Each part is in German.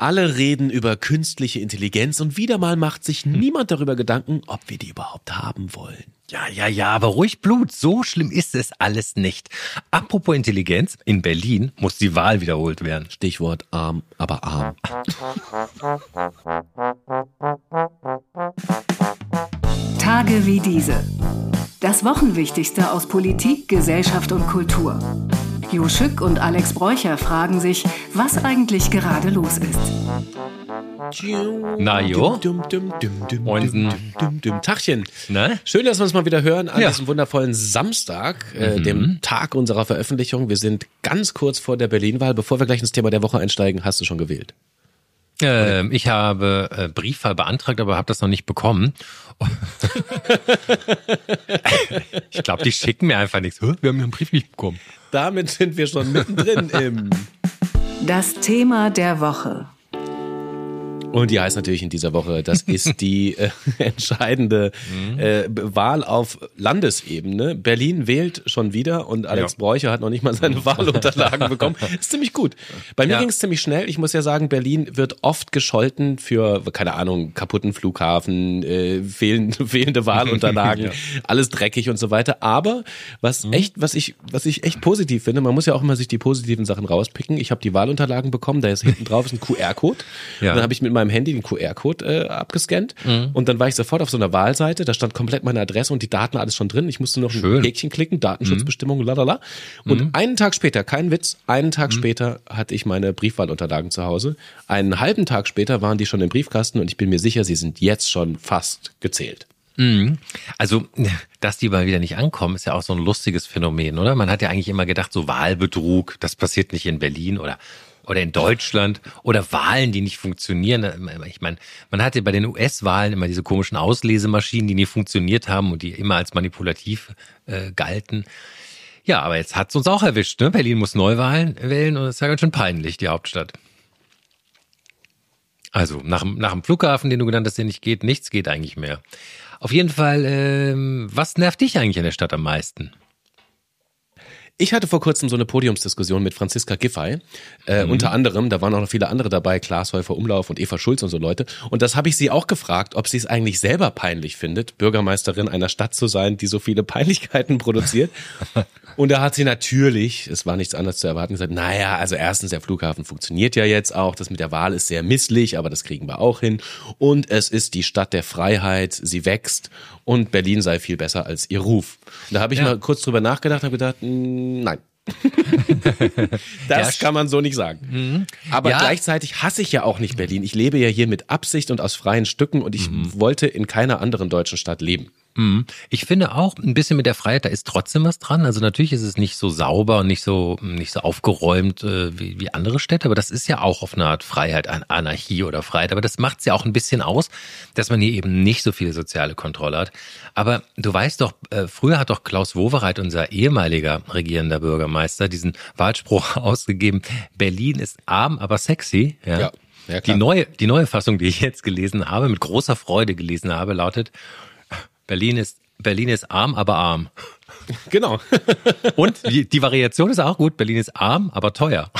Alle reden über künstliche Intelligenz und wieder mal macht sich niemand darüber Gedanken, ob wir die überhaupt haben wollen. Ja, ja, ja, aber ruhig Blut. So schlimm ist es alles nicht. Apropos Intelligenz, in Berlin muss die Wahl wiederholt werden. Stichwort arm, aber arm. Tage wie diese. Das Wochenwichtigste aus Politik, Gesellschaft und Kultur. Jo Schück und Alex Bräucher fragen sich, was eigentlich gerade los ist. Na jo. Moinsen. Tachchen. Ne? Schön, dass wir uns mal wieder hören an Ja. diesem wundervollen Samstag, äh, Mhm. dem Tag unserer Veröffentlichung. Wir sind ganz kurz vor der Berlin-Wahl. Bevor wir gleich ins Thema der Woche einsteigen, hast du schon gewählt. Ähm, ich habe äh, Briefwahl beantragt, aber habe das noch nicht bekommen. ich glaube, die schicken mir einfach nichts. Wir haben ja einen Brief nicht bekommen. Damit sind wir schon mittendrin im. Das Thema der Woche. Und die heißt natürlich in dieser Woche, das ist die äh, entscheidende äh, Wahl auf Landesebene. Berlin wählt schon wieder und Alex Ja. Bräucher hat noch nicht mal seine Wahlunterlagen bekommen. Ist ziemlich gut. Bei mir Ja. ging es ziemlich schnell. Ich muss ja sagen, Berlin wird oft gescholten für, keine Ahnung, kaputten Flughafen, äh, fehlend, fehlende Wahlunterlagen, Ja. alles dreckig und so weiter. Aber was echt, was ich, was ich echt positiv finde, man muss ja auch immer sich die positiven Sachen rauspicken. Ich habe die Wahlunterlagen bekommen, da ist hinten drauf ist ein QR-Code. Ja. Dann habe ich mit meinem Handy den QR-Code äh, abgescannt und dann war ich sofort auf so einer Wahlseite, da stand komplett meine Adresse und die Daten alles schon drin. Ich musste noch ein Schön. Häkchen klicken, Datenschutzbestimmungen, lalala. Und einen Tag später, kein Witz, einen Tag später hatte ich meine Briefwahlunterlagen zu Hause. Einen halben Tag später waren die schon im Briefkasten und ich bin mir sicher, sie sind jetzt schon fast gezählt. Also, dass die mal wieder nicht ankommen, ist ja auch so ein lustiges Phänomen, oder? Man hat ja eigentlich immer gedacht, so Wahlbetrug, das passiert nicht in Berlin oder oder in Deutschland oder Wahlen, die nicht funktionieren. Ich meine, man hatte bei den US-Wahlen immer diese komischen Auslesemaschinen, die nie funktioniert haben und die immer als manipulativ äh, galten. Ja, aber jetzt hat's uns auch erwischt. Ne? Berlin muss Neuwahlen wählen und das ist ja ganz schön peinlich, die Hauptstadt. Also nach, dem- nach dem Flughafen, den du genannt hast, der nicht geht, nichts geht eigentlich mehr. Auf jeden Fall, ähm, was nervt dich eigentlich in der Stadt am meisten? Ich hatte vor kurzem so eine Podiumsdiskussion mit Franziska Giffey. Äh, Unter anderem, da waren auch noch viele andere dabei, Klaas Häufer Umlauf und Eva Schulz und so Leute. Und das habe ich sie auch gefragt, ob sie es eigentlich selber peinlich findet, Bürgermeisterin einer Stadt zu sein, die so viele Peinlichkeiten produziert. und da hat sie natürlich, es war nichts anderes zu erwarten, gesagt, naja, also erstens, der Flughafen funktioniert ja jetzt auch, das mit der Wahl ist sehr misslich, aber das kriegen wir auch hin. Und es ist die Stadt der Freiheit, sie wächst und Berlin sei viel besser als ihr Ruf. Und da habe ich Ja. mal kurz drüber nachgedacht, habe gedacht, mh, nein. das Ja, kann man so nicht sagen. Aber Ja. gleichzeitig hasse ich ja auch nicht Berlin. Ich lebe ja hier mit Absicht und aus freien Stücken und ich wollte in keiner anderen deutschen Stadt leben. Mhm. Ich finde auch ein bisschen mit der Freiheit, da ist trotzdem was dran. Also natürlich ist es nicht so sauber und nicht so nicht so aufgeräumt äh, wie, wie andere Städte, aber das ist ja auch auf eine Art Freiheit, An- Anarchie oder Freiheit. Aber das macht es ja auch ein bisschen aus, dass man hier eben nicht so viel soziale Kontrolle hat. Aber du weißt doch, äh, früher hat doch Klaus Wowereit, unser ehemaliger regierender Bürgermeister, diesen Wahlspruch ausgegeben: Berlin ist arm, aber sexy. Ja. Ja, ja, die neue die neue Fassung, die ich jetzt gelesen habe, mit großer Freude gelesen habe, lautet Berlin ist, Berlin ist arm, aber arm. Genau. Und die, die Variation ist auch gut. Berlin ist arm, aber teuer.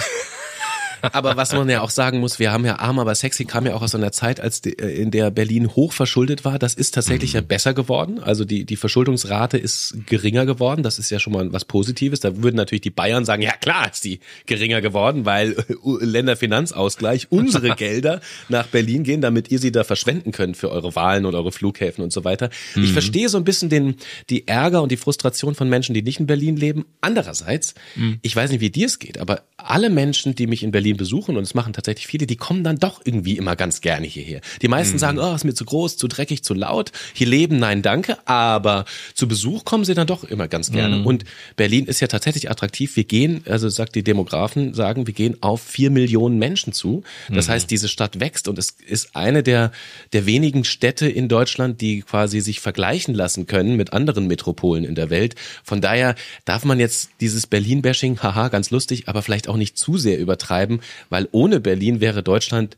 Aber was man ja auch sagen muss, wir haben ja arm, aber sexy kam ja auch aus einer Zeit, als die, äh, in der Berlin hoch verschuldet war. Das ist tatsächlich ja besser geworden. Also die, die Verschuldungsrate ist geringer geworden. Das ist ja schon mal was Positives. Da würden natürlich die Bayern sagen, ja klar ist die geringer geworden, weil äh, Länderfinanzausgleich unsere Gelder nach Berlin gehen, damit ihr sie da verschwenden könnt für eure Wahlen und eure Flughäfen und so weiter. Ich verstehe so ein bisschen den, die Ärger und die Frustration von Menschen, die nicht in Berlin leben. Andererseits, ich weiß nicht, wie dir es geht, aber alle Menschen, die mich in Berlin besuchen, und es machen tatsächlich viele, die kommen dann doch irgendwie immer ganz gerne hierher. Die meisten sagen, oh, ist mir zu groß, zu dreckig, zu laut. Hier leben, nein, danke. Aber zu Besuch kommen sie dann doch immer ganz gerne. Und Berlin ist ja tatsächlich attraktiv. Wir gehen, also sagt die Demografen, sagen, wir gehen auf vier Millionen Menschen zu. Das heißt, diese Stadt wächst und es ist eine der, der wenigen Städte in Deutschland, die quasi sich vergleichen lassen können mit anderen Metropolen in der Welt. Von daher darf man jetzt dieses Berlin-Bashing, haha, ganz lustig, aber vielleicht auch nicht zu sehr übertreiben, weil ohne Berlin wäre Deutschland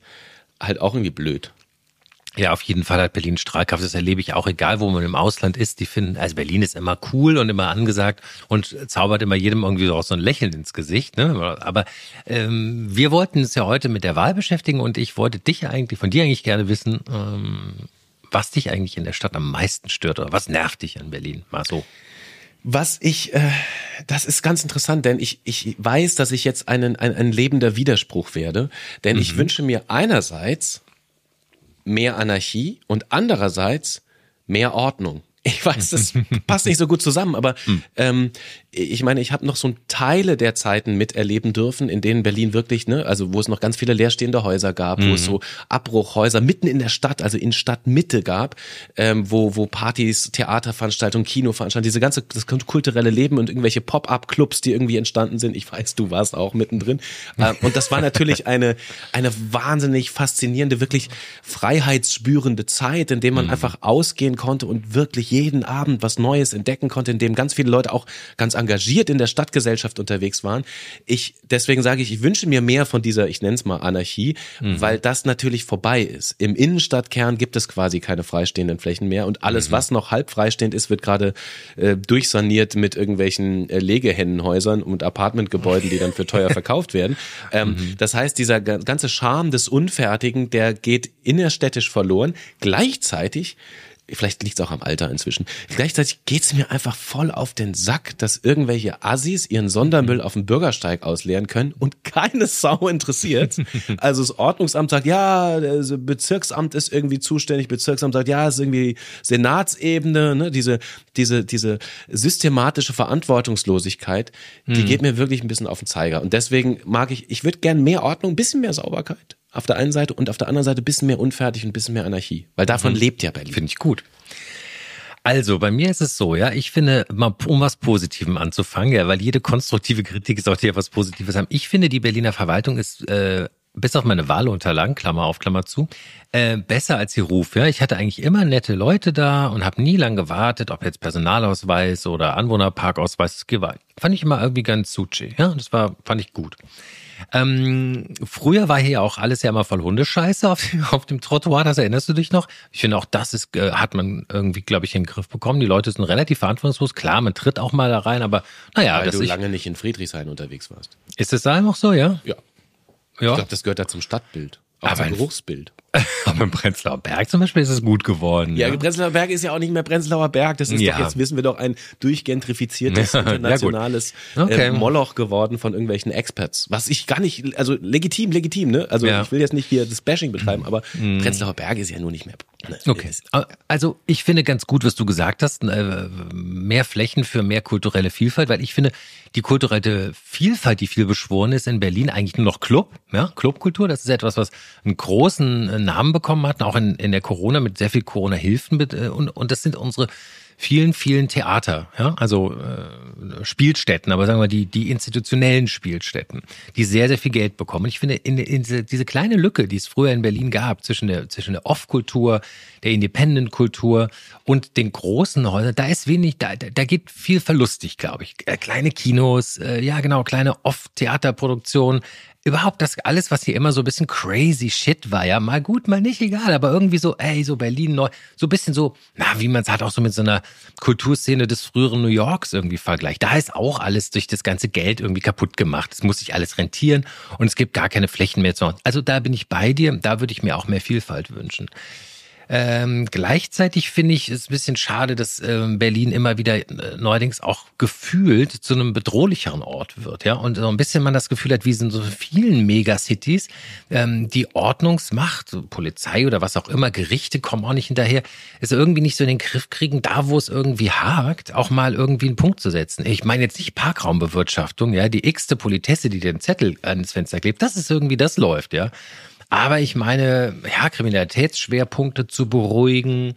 halt auch irgendwie blöd. Ja, auf jeden Fall hat Berlin Strahlkraft. Das erlebe ich auch, egal wo man im Ausland ist. Die finden, also Berlin ist immer cool und immer angesagt und zaubert immer jedem irgendwie auch so ein Lächeln ins Gesicht. Ne? Aber ähm, wir wollten uns ja heute mit der Wahl beschäftigen und ich wollte dich eigentlich, von dir eigentlich gerne wissen, ähm, was dich eigentlich in der Stadt am meisten stört oder was nervt dich an Berlin? Mal so. Was ich, äh, das ist ganz interessant, denn ich, ich weiß, dass ich jetzt einen, ein, ein lebender Widerspruch werde, denn mhm. ich wünsche mir einerseits mehr Anarchie und andererseits mehr Ordnung. Ich weiß, das passt nicht so gut zusammen, aber hm. ähm, ich meine, ich habe noch so Teile der Zeiten miterleben dürfen, in denen Berlin wirklich, ne, also wo es noch ganz viele leerstehende Häuser gab, mhm. wo es mhm. so Abbruchhäuser mitten in der Stadt, also in Stadtmitte gab, ähm, wo wo Partys, Theaterveranstaltungen, Kinoveranstaltungen, diese ganze das kulturelle Leben und irgendwelche Pop-up-Clubs, die irgendwie entstanden sind. Ich weiß, du warst auch mittendrin. Ähm, und das war natürlich eine eine wahnsinnig faszinierende, wirklich freiheitsspürende Zeit, in dem man mhm. einfach ausgehen konnte und wirklich jeden Abend was Neues entdecken konnte, in dem ganz viele Leute auch ganz engagiert in der Stadtgesellschaft unterwegs waren. Ich, deswegen sage ich, ich wünsche mir mehr von dieser, ich nenne es mal Anarchie, mhm. weil das natürlich vorbei ist. Im Innenstadtkern gibt es quasi keine freistehenden Flächen mehr und alles, mhm. was noch halb freistehend ist, wird gerade äh, durchsaniert mit irgendwelchen äh, Legehennenhäusern und Apartmentgebäuden, die dann für teuer verkauft werden. Ähm, mhm. Das heißt, dieser ganze Charme des Unfertigen, der geht innerstädtisch verloren. Gleichzeitig vielleicht liegt es auch am Alter inzwischen. Gleichzeitig geht's mir einfach voll auf den Sack, dass irgendwelche Assis ihren Sondermüll auf dem Bürgersteig ausleeren können und keine Sau interessiert. Also das Ordnungsamt sagt, ja, das Bezirksamt ist irgendwie zuständig, Bezirksamt sagt, ja, es ist irgendwie Senatsebene, ne? diese, diese, diese systematische Verantwortungslosigkeit, die hm. geht mir wirklich ein bisschen auf den Zeiger. Und deswegen mag ich, ich würde gern mehr Ordnung, ein bisschen mehr Sauberkeit auf der einen Seite und auf der anderen Seite ein bisschen mehr unfertig und ein bisschen mehr Anarchie. Weil davon mhm. lebt ja Berlin. Finde ich gut. Also, bei mir ist es so, ja, ich finde, mal um was Positivem anzufangen, ja, weil jede konstruktive Kritik sollte ja was Positives haben. Ich finde, die Berliner Verwaltung ist, äh, bis auf meine Wahlunterlagen, Klammer auf, Klammer zu, äh, besser als ihr Ruf. Ja, ich hatte eigentlich immer nette Leute da und habe nie lang gewartet, ob jetzt Personalausweis oder Anwohnerparkausweis. Das fand ich immer irgendwie ganz suchi. Ja, das war fand ich gut. Ähm, früher war hier auch alles ja immer voll Hundescheiße auf, auf dem Trottoir, das erinnerst du dich noch? Ich finde auch das ist, äh, hat man irgendwie, glaube ich, in den Griff bekommen. Die Leute sind relativ verantwortungslos. Klar, man tritt auch mal da rein, aber naja. Weil du ich, lange nicht in Friedrichshain unterwegs warst. Ist das da noch so, ja? Ja. ja. Ich glaube, das gehört da zum Stadtbild. Auch aber zum Geruchsbild. Aber im Prenzlauer Berg zum Beispiel ist es gut geworden. Ja, ja, Prenzlauer Berg ist ja auch nicht mehr Prenzlauer Berg. Das ist ja. doch, jetzt wissen wir doch, ein durchgentrifiziertes internationales ja, okay. äh, Moloch geworden von irgendwelchen Experts. Was ich gar nicht, also legitim, legitim, ne? Also ich will jetzt nicht hier das Bashing betreiben, aber mhm. Prenzlauer Berg ist ja nur nicht mehr. Ne? Okay. Also ich finde ganz gut, was du gesagt hast, äh, mehr Flächen für mehr kulturelle Vielfalt, weil ich finde, die kulturelle Vielfalt, die viel beschworen ist in Berlin, eigentlich nur noch Club, ja, Clubkultur, das ist etwas, was einen großen äh, Namen bekommen hatten, auch in, in der Corona mit sehr viel Corona-Hilfen. Äh, und, und das sind unsere vielen, vielen Theater, ja, also äh, Spielstätten, aber sagen wir die, die institutionellen Spielstätten, die sehr, sehr viel Geld bekommen. ich finde, in, in diese, diese kleine Lücke, die es früher in Berlin gab, zwischen der, zwischen der Off-Kultur, der Independent-Kultur und den großen Häusern, da ist wenig, da, da geht viel verlustig, glaube ich. Äh, kleine Kinos, äh, ja genau, kleine Off-Theaterproduktionen, überhaupt das alles, was hier immer so ein bisschen crazy shit war, ja, mal gut, mal nicht, egal, aber irgendwie so, ey, so Berlin neu, so ein bisschen so, na, wie man es halt auch so mit so einer Kulturszene des früheren New Yorks irgendwie vergleicht. Da ist auch alles durch das ganze Geld irgendwie kaputt gemacht. Es muss sich alles rentieren und es gibt gar keine Flächen mehr zu. Also da bin ich bei dir, da würde ich mir auch mehr Vielfalt wünschen. Ähm, gleichzeitig finde ich es ein bisschen schade, dass ähm, Berlin immer wieder äh, neuerdings auch gefühlt zu einem bedrohlicheren Ort wird, ja. Und so ein bisschen man das Gefühl hat, wie in so vielen Megacities, ähm, die Ordnungsmacht, Polizei oder was auch immer, Gerichte kommen auch nicht hinterher, ist irgendwie nicht so in den Griff kriegen, da wo es irgendwie hakt, auch mal irgendwie einen Punkt zu setzen. Ich meine jetzt nicht Parkraumbewirtschaftung, ja, die x-te Politesse, die den Zettel ans Fenster klebt, das ist irgendwie, das läuft, ja. Aber ich meine, ja, Kriminalitätsschwerpunkte zu beruhigen,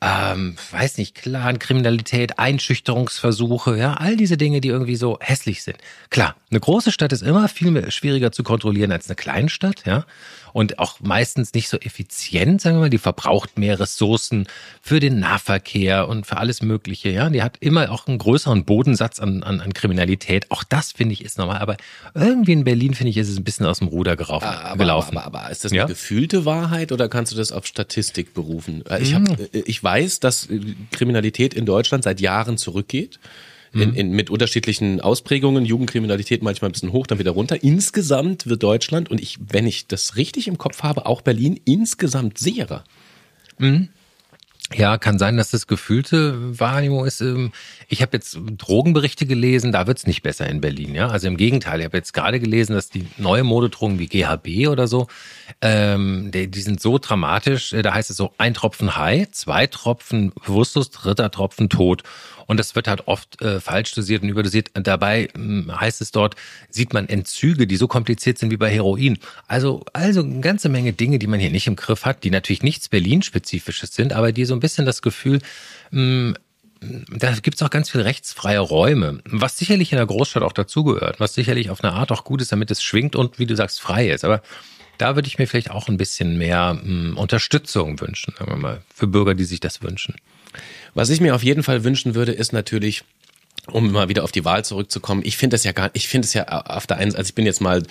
ähm, weiß nicht, Clan, Kriminalität, Einschüchterungsversuche, ja, all diese Dinge, die irgendwie so hässlich sind. Klar, Eine große Stadt ist immer viel schwieriger zu kontrollieren als eine Kleinstadt, ja. Und auch meistens nicht so effizient, sagen wir mal. Die verbraucht mehr Ressourcen für den Nahverkehr und für alles Mögliche, ja. Die hat immer auch einen größeren Bodensatz an, an, an Kriminalität. Auch das finde ich ist normal. Aber irgendwie in Berlin finde ich, ist es ein bisschen aus dem Ruder geraufen, Ah, aber, gelaufen. Aber, aber, aber ist das Ja? eine gefühlte Wahrheit oder kannst du das auf Statistik berufen? Äh, Ich, hab, Mhm. äh, ich weiß, dass äh, Kriminalität in Deutschland seit Jahren zurückgeht. Mhm. In, in, mit unterschiedlichen Ausprägungen, Jugendkriminalität manchmal ein bisschen hoch, dann wieder runter. Insgesamt wird Deutschland, und ich, wenn ich das richtig im Kopf habe, auch Berlin insgesamt sicherer. Ja, kann sein, dass das gefühlte Wahrnehmung ist. ähm, Ich habe jetzt Drogenberichte gelesen, da wird's nicht besser in Berlin. Ja, also im Gegenteil. Ich habe jetzt gerade gelesen, dass die neue Modedrogen wie GHB oder so, ähm, die, die sind so dramatisch. äh, Da heißt es so: ein Tropfen High, zwei Tropfen bewusstlos, dritter Tropfen tot. Und das wird halt oft äh, falsch dosiert und überdosiert. Dabei ähm, heißt es dort, sieht man Entzüge, die so kompliziert sind wie bei Heroin. Also, also eine ganze Menge Dinge, die man hier nicht im Griff hat, die natürlich nichts Berlin-spezifisches sind, aber die so ein bisschen das Gefühl, mh, da gibt's auch ganz viel rechtsfreie Räume, was sicherlich in der Großstadt auch dazugehört, was sicherlich auf eine Art auch gut ist, damit es schwingt und, wie du sagst, frei ist. Aber da würde ich mir vielleicht auch ein bisschen mehr mh, Unterstützung wünschen, sagen wir mal, für Bürger, die sich das wünschen. Was ich mir auf jeden Fall wünschen würde, ist natürlich, um mal wieder auf die Wahl zurückzukommen, ich finde das ja gar, ich finde es ja auf der einen Seite, also ich bin jetzt mal,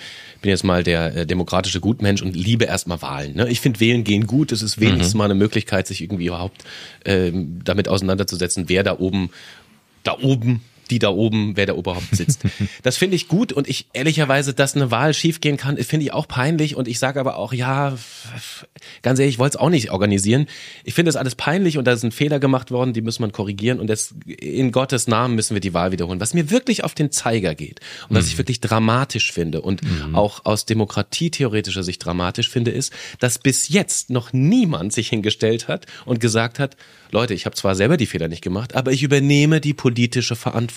bin jetzt mal der äh, demokratische Gutmensch und liebe erstmal Wahlen. Ne? Ich finde Wählen gehen gut, es ist wenigstens mal eine Möglichkeit, sich irgendwie überhaupt ähm, damit auseinanderzusetzen, wer da oben, da oben die da oben, wer da überhaupt sitzt. Das finde ich gut und ich ehrlicherweise, dass eine Wahl schiefgehen kann, finde ich auch peinlich und ich sage aber auch, ja, ganz ehrlich, ich wollte es auch nicht organisieren. Ich finde das alles peinlich und da sind Fehler gemacht worden, die muss man korrigieren und das, in Gottes Namen müssen wir die Wahl wiederholen. Was mir wirklich auf den Zeiger geht und was ich wirklich dramatisch finde und auch aus demokratietheoretischer Sicht dramatisch finde, ist, dass bis jetzt noch niemand sich hingestellt hat und gesagt hat, Leute, ich habe zwar selber die Fehler nicht gemacht, aber ich übernehme die politische Verantwortung.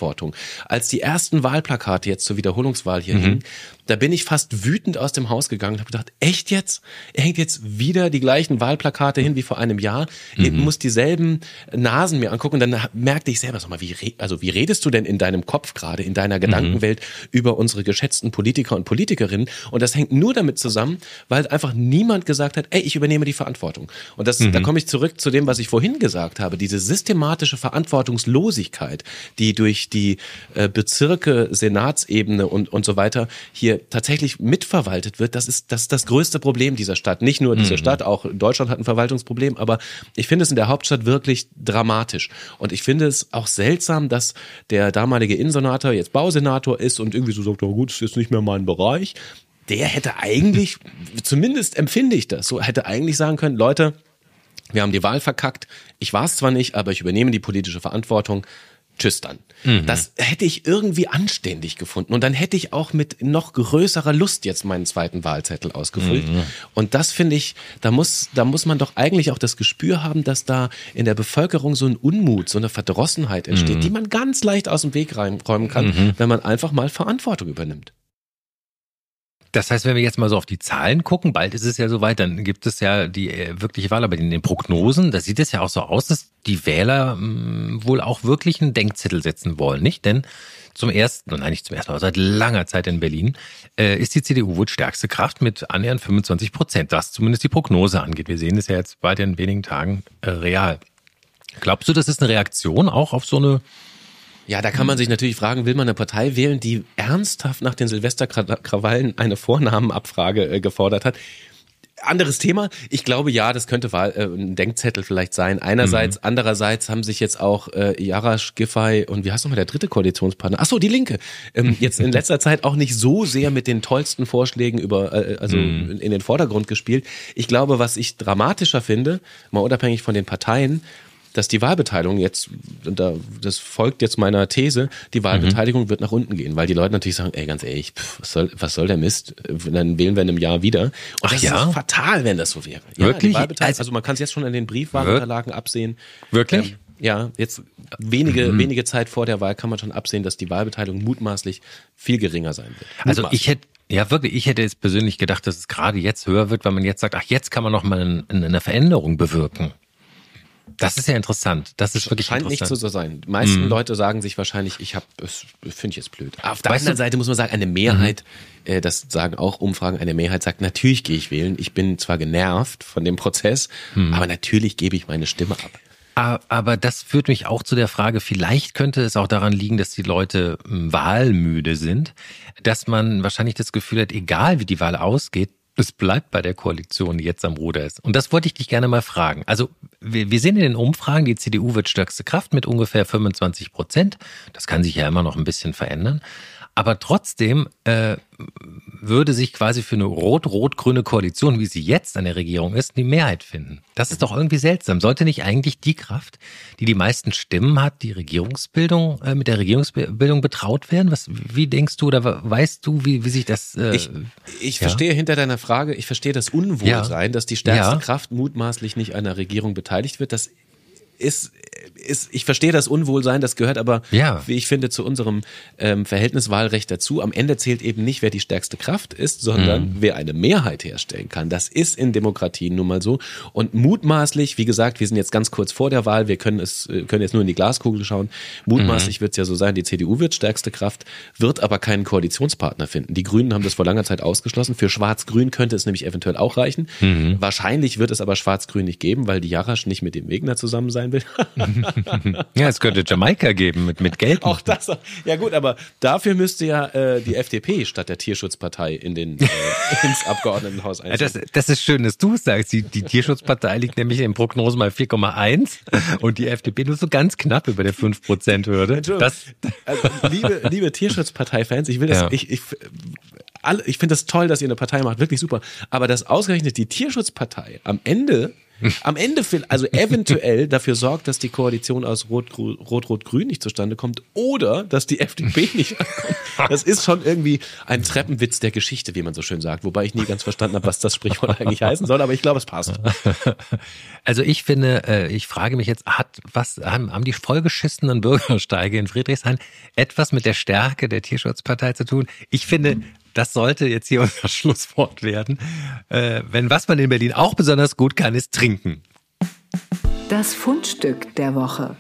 Als die ersten Wahlplakate jetzt zur Wiederholungswahl hier hingen, da bin ich fast wütend aus dem Haus gegangen und habe gedacht, echt jetzt? Er hängt jetzt wieder die gleichen Wahlplakate hin wie vor einem Jahr. Ich muss dieselben Nasen mir angucken. Und dann merkte ich selber, sag mal, wie, also wie redest du denn in deinem Kopf gerade, in deiner Gedankenwelt über unsere geschätzten Politiker und Politikerinnen? Und das hängt nur damit zusammen, weil einfach niemand gesagt hat, ey, ich übernehme die Verantwortung. Und das, da komme ich zurück zu dem, was ich vorhin gesagt habe. Diese systematische Verantwortungslosigkeit, die durch die äh, Bezirke, Senatsebene und, und so weiter hier tatsächlich mitverwaltet wird, das ist, das ist das größte Problem dieser Stadt. Nicht nur diese Stadt, auch Deutschland hat ein Verwaltungsproblem, aber ich finde es in der Hauptstadt wirklich dramatisch. Und ich finde es auch seltsam, dass der damalige Innensenator jetzt Bausenator ist und irgendwie so sagt, oh gut, ist jetzt nicht mehr mein Bereich. Der hätte eigentlich, zumindest empfinde ich das, so hätte eigentlich sagen können, Leute, wir haben die Wahl verkackt. Ich war es zwar nicht, aber ich übernehme die politische Verantwortung. Tschüss dann. Das hätte ich irgendwie anständig gefunden. Und dann hätte ich auch mit noch größerer Lust jetzt meinen zweiten Wahlzettel ausgefüllt. Und das finde ich, da muss, da muss man doch eigentlich auch das Gespür haben, dass da in der Bevölkerung so ein Unmut, so eine Verdrossenheit entsteht, die man ganz leicht aus dem Weg räumen kann, wenn man einfach mal Verantwortung übernimmt. Das heißt, wenn wir jetzt mal so auf die Zahlen gucken, bald ist es ja soweit, dann gibt es ja die äh, wirkliche Wahl, aber in den Prognosen, da sieht es ja auch so aus, dass die Wähler mh, wohl auch wirklich einen Denkzettel setzen wollen, nicht? Denn zum ersten, nein, nicht zum ersten Mal, seit langer Zeit in Berlin äh, ist die CDU wohl stärkste Kraft mit annähernd 25 Prozent, was zumindest die Prognose angeht. Wir sehen es ja jetzt bald in wenigen Tagen äh, real. Glaubst du, das ist eine Reaktion auch auf so eine Ja, da kann man sich natürlich fragen, will man eine Partei wählen, die ernsthaft nach den Silvesterkrawallen eine Vornamenabfrage äh, gefordert hat? Anderes Thema. Ich glaube, ja, das könnte Wahl, äh, ein Denkzettel vielleicht sein. Einerseits, andererseits haben sich jetzt auch äh, Jarasch, Giffey und wie heißt nochmal der dritte Koalitionspartner? Ach so, die Linke. Ähm, jetzt in letzter Zeit auch nicht so sehr mit den tollsten Vorschlägen über, äh, also in, in den Vordergrund gespielt. Ich glaube, was ich dramatischer finde, mal unabhängig von den Parteien, dass die Wahlbeteiligung jetzt, das folgt jetzt meiner These, die Wahlbeteiligung wird nach unten gehen, weil die Leute natürlich sagen, ey, ganz ehrlich, pff, was soll, was soll der Mist? Dann wählen wir in einem Jahr wieder. Und Ach das ja? ist fatal, wenn das so wäre. Ja, Wirklich? Also- also man kann es jetzt schon an den Briefwahlunterlagen absehen. Wirklich? Ähm, ja, jetzt wenige, wenige Zeit vor der Wahl kann man schon absehen, dass die Wahlbeteiligung mutmaßlich viel geringer sein wird. Also Mutmaßlich. ich hätte, ja wirklich, ich hätte jetzt persönlich gedacht, dass es gerade jetzt höher wird, weil man jetzt sagt, ach, jetzt kann man noch mal ein- eine Veränderung bewirken. Das ist ja interessant. Das ist wirklich Scheint nicht so zu sein. Die meisten mhm. Leute sagen sich wahrscheinlich, ich habe, das finde ich jetzt blöd. Auf der weißt anderen du? Seite muss man sagen, eine Mehrheit, mhm. äh, das sagen auch Umfragen, eine Mehrheit sagt, natürlich gehe ich wählen. Ich bin zwar genervt von dem Prozess, mhm. aber natürlich gebe ich meine Stimme ab. Aber das führt mich auch zu der Frage, vielleicht könnte es auch daran liegen, dass die Leute wahlmüde sind, dass man wahrscheinlich das Gefühl hat, egal wie die Wahl ausgeht, es bleibt bei der Koalition, die jetzt am Ruder ist. Und das wollte ich dich gerne mal fragen. Also wir, wir sehen in den Umfragen, die CDU wird stärkste Kraft mit ungefähr 25 Prozent. Das kann sich ja immer noch ein bisschen verändern. Aber trotzdem äh, würde sich quasi für eine rot-rot-grüne Koalition, wie sie jetzt an der Regierung ist, die Mehrheit finden. Das ist doch irgendwie seltsam. Sollte nicht eigentlich die Kraft, die die meisten Stimmen hat, die Regierungsbildung äh, mit der Regierungsbildung betraut werden? Was, wie denkst du oder weißt du, wie, wie sich das? Äh, ich ich ja? verstehe hinter deiner Frage. Ich verstehe das Unwohlsein, ja. dass die stärkste ja. Kraft mutmaßlich nicht einer Regierung beteiligt wird. Das ist, ist, ich verstehe das Unwohlsein, das gehört aber, ja. wie ich finde, zu unserem ähm, Verhältniswahlrecht dazu. Am Ende zählt eben nicht, wer die stärkste Kraft ist, sondern mhm. wer eine Mehrheit herstellen kann. Das ist in Demokratien nun mal so. Und mutmaßlich, wie gesagt, wir sind jetzt ganz kurz vor der Wahl, wir können es, äh, können jetzt nur in die Glaskugel schauen. Mutmaßlich mhm. wird es ja so sein, die CDU wird stärkste Kraft, wird aber keinen Koalitionspartner finden. Die Grünen haben das vor langer Zeit ausgeschlossen. Für Schwarz-Grün könnte es nämlich eventuell auch reichen. Mhm. Wahrscheinlich wird es aber Schwarz-Grün nicht geben, weil die Jarasch nicht mit dem Wegner zusammen sein will. ja, es könnte Jamaika geben mit, mit Geld. Auch das. Ja gut, aber dafür müsste ja äh, die FDP statt der Tierschutzpartei in den, äh, ins Abgeordnetenhaus einziehen. Das, das ist schön, dass du es sagst. Die, die Tierschutzpartei liegt nämlich in Prognosen mal 4,1 und die FDP nur so ganz knapp über der 5%-Hürde. Das, also, liebe, liebe Tierschutzpartei-Fans, ich will das, ja. ich, ich, alle, ich finde das toll, dass ihr eine Partei macht, wirklich super. Aber dass ausgerechnet die Tierschutzpartei am Ende am Ende, also eventuell dafür sorgt, dass die Koalition aus Rot-Rot-Grün nicht zustande kommt oder dass die FDP nicht ankommt. Das ist schon irgendwie ein Treppenwitz der Geschichte, wie man so schön sagt. Wobei ich nie ganz verstanden habe, was das Sprichwort eigentlich heißen soll, aber ich glaube, es passt. Also ich finde, äh, ich frage mich jetzt, hat was, haben die vollgeschissenen Bürgersteige in Friedrichshain etwas mit der Stärke der Tierschutzpartei zu tun? Ich finde, das sollte jetzt hier unser Schlusswort werden. Äh, wenn was man in Berlin auch besonders gut kann, ist trinken. Das Fundstück der Woche.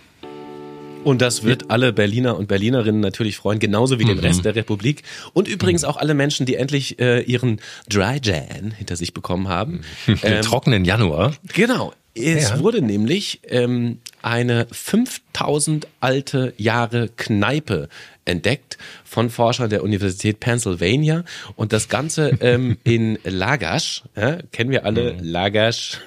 Und das wird alle Berliner und Berlinerinnen natürlich freuen, genauso wie den mhm. Rest der Republik. Und übrigens auch alle Menschen, die endlich äh, ihren Dry Jan hinter sich bekommen haben. Den ähm, trockenen Januar. Genau. Es ja. wurde nämlich ähm, eine 5000 alte Jahre Kneipe entdeckt von Forschern der Universität Pennsylvania und das Ganze ähm, in Lagash, ja, kennen wir alle, mhm. Lagash.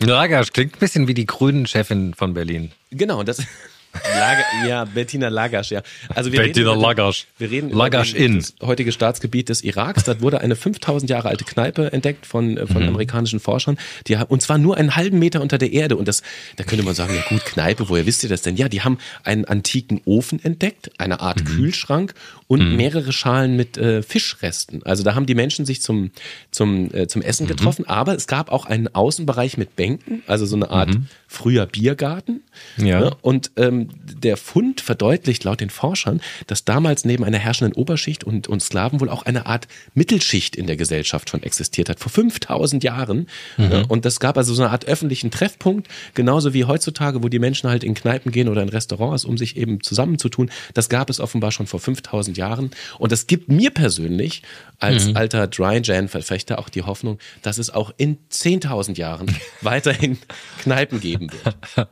Lagash klingt ein bisschen wie die Grünen-Chefin von Berlin. Genau, das Lager, ja, Bettina Lagasch, ja. Also wir Bettina reden Lagasch. Wir reden Lagasch über das heutige Staatsgebiet des Iraks. Dort wurde eine 5000 Jahre alte Kneipe entdeckt von, äh, von mhm. amerikanischen Forschern. Die, und zwar nur einen halben Meter unter der Erde. Und das, da könnte man sagen, ja gut, Kneipe, woher wisst ihr das denn? Ja, die haben einen antiken Ofen entdeckt, eine Art mhm. Kühlschrank und mhm. mehrere Schalen mit äh, Fischresten. Also da haben die Menschen sich zum, zum, äh, zum Essen mhm. getroffen. Aber es gab auch einen Außenbereich mit Bänken, also so eine Art mhm. früher Biergarten. Ja. Ne? Und ähm, der Fund verdeutlicht laut den Forschern, dass damals neben einer herrschenden Oberschicht und, und Sklaven wohl auch eine Art Mittelschicht in der Gesellschaft schon existiert hat, vor 5000 Jahren. Mhm. Und das gab also so eine Art öffentlichen Treffpunkt, genauso wie heutzutage, wo die Menschen halt in Kneipen gehen oder in Restaurants, um sich eben zusammenzutun. Das gab es offenbar schon vor 5000 Jahren. Und das gibt mir persönlich als mhm. alter Dry Jan-Verfechter auch die Hoffnung, dass es auch in 10.000 Jahren weiterhin Kneipen geben wird.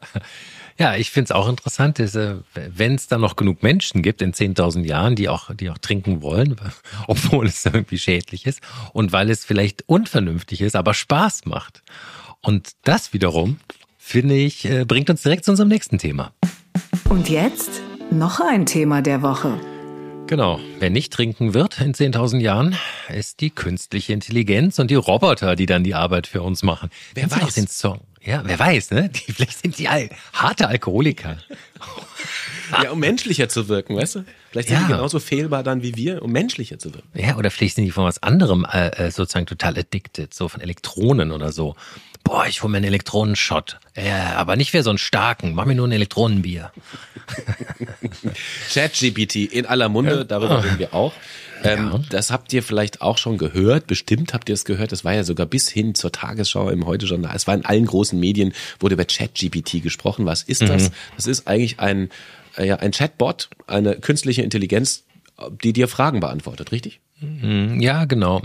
Ja, ich finde es auch interessant, wenn es da noch genug Menschen gibt in 10.000 Jahren, die auch, die auch trinken wollen, obwohl es irgendwie schädlich ist und weil es vielleicht unvernünftig ist, aber Spaß macht. Und das wiederum, finde ich, äh, bringt uns direkt zu unserem nächsten Thema. Und jetzt noch ein Thema der Woche. Genau. Wer nicht trinken wird in 10.000 Jahren, ist die künstliche Intelligenz und die Roboter, die dann die Arbeit für uns machen. Wer Kennst weiß den Song? Ja, wer weiß, ne? Die, vielleicht sind die all, harte Alkoholiker. ja, um menschlicher zu wirken, weißt du? Vielleicht sind ja. die genauso fehlbar dann wie wir, um menschlicher zu wirken. Ja, oder vielleicht sind die von was anderem äh, äh sozusagen total addicted, so von Elektronen oder so. Boah, ich hole mir einen Elektronenshot. Ja, aber nicht für so einen starken. Mach mir nur ein Elektronenbier. ChatGPT in aller Munde, darüber reden wir auch. Ähm, Ja. Das habt ihr vielleicht auch schon gehört. Bestimmt habt ihr es gehört. Das war ja sogar bis hin zur Tagesschau im Heute-Journal. Es war in allen großen Medien, wurde über ChatGPT gesprochen. Was ist das? Das ist eigentlich ein, äh, ja, ein Chatbot, eine künstliche Intelligenz, die dir Fragen beantwortet, richtig? Mhm, Ja, genau.